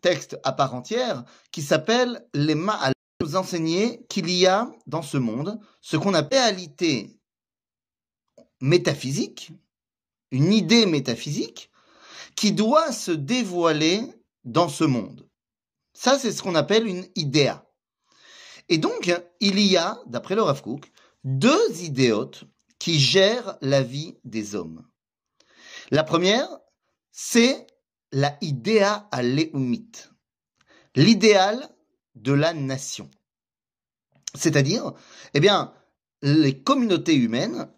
texte à part entière qui s'appelle les Ma'al, nous enseigner qu'il y a dans ce monde ce qu'on appelle réalité métaphysique, une idée métaphysique qui doit se dévoiler dans ce monde. Ça, c'est ce qu'on appelle une idéa. Et donc, il y a, d'après le Rav Kook, deux idéotes qui gèrent la vie des hommes. La première, c'est la idéa à l'éoumite, l'idéal de la nation. C'est-à-dire, eh bien, les communautés humaines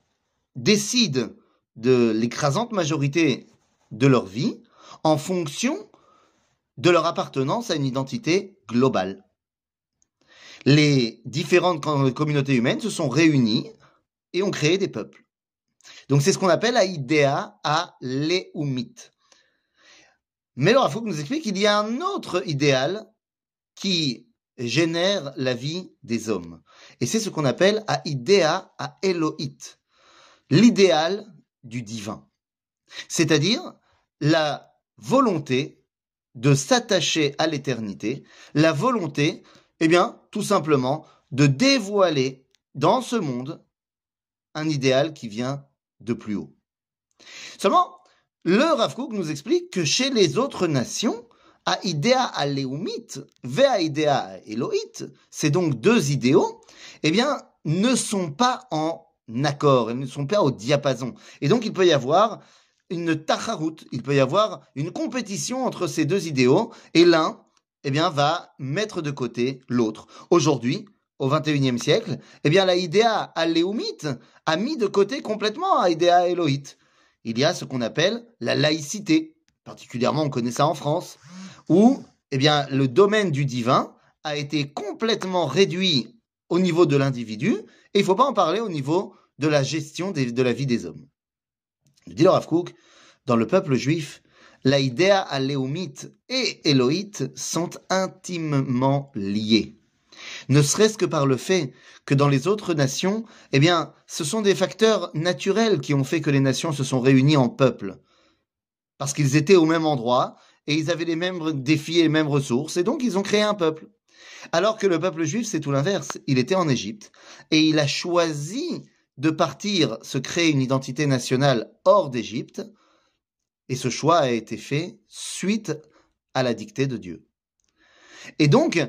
décident de l'écrasante majorité de leur vie en fonction de leur appartenance à une identité globale. Les différentes communautés humaines se sont réunies et ont créé des peuples. Donc c'est ce qu'on appelle la idéa à l'éoumite. Mais alors, il faut nous explique qu'il y a un autre idéal qui génère la vie des hommes. Et c'est ce qu'on appelle à idéa à Elohit, l'idéal du divin. C'est-à-dire la volonté de s'attacher à l'éternité, la volonté, eh bien, tout simplement, de dévoiler dans ce monde un idéal qui vient de plus haut. Seulement, le Rav nous explique que chez les autres nations, Aïdéa Aleumit, Ve'aïdéa Elohit, c'est donc deux idéaux, eh bien, ne sont pas en accord, ils ne sont pas au diapason. Et donc, il peut y avoir une tacharout, il peut y avoir une compétition entre ces deux idéaux, et l'un, eh bien, va mettre de côté l'autre. Aujourd'hui, au XXIe siècle, eh bien, la idéa Aleumit a mis de côté complètement Aïdéa Elohit il y a ce qu'on appelle la laïcité. Particulièrement, on connaît ça en France, où eh bien, le domaine du divin a été complètement réduit au niveau de l'individu, et il ne faut pas en parler au niveau de la gestion de la vie des hommes. Dit le Rav dans le peuple juif, la idéa aléomite et éloïte sont intimement liées ne serait-ce que par le fait que dans les autres nations, eh bien, ce sont des facteurs naturels qui ont fait que les nations se sont réunies en peuple. Parce qu'ils étaient au même endroit et ils avaient les mêmes défis et les mêmes ressources, et donc ils ont créé un peuple. Alors que le peuple juif, c'est tout l'inverse. Il était en Égypte et il a choisi de partir se créer une identité nationale hors d'Égypte, et ce choix a été fait suite à la dictée de Dieu. Et donc,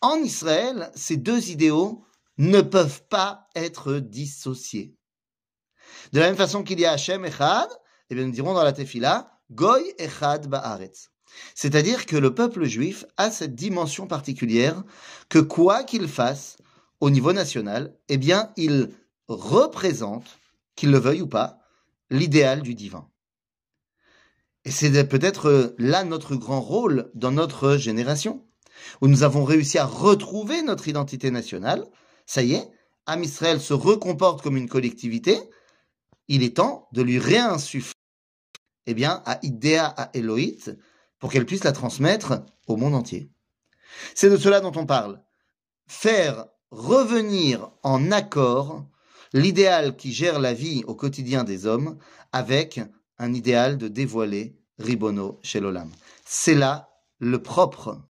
en Israël, ces deux idéaux ne peuvent pas être dissociés. De la même façon qu'il y a Hachem Echad, eh bien nous dirons dans la Tefila, Goy Echad Ba'aretz. C'est-à-dire que le peuple juif a cette dimension particulière que quoi qu'il fasse au niveau national, eh bien il représente, qu'il le veuille ou pas, l'idéal du divin. Et c'est peut-être là notre grand rôle dans notre génération où nous avons réussi à retrouver notre identité nationale. Ça y est, Am Israël se recomporte comme une collectivité. Il est temps de lui réinsuffler, eh bien, à Idéa, à Elohit, pour qu'elle puisse la transmettre au monde entier. C'est de cela dont on parle. Faire revenir en accord l'idéal qui gère la vie au quotidien des hommes avec un idéal de dévoiler Ribono chez l'Olam. C'est là le propre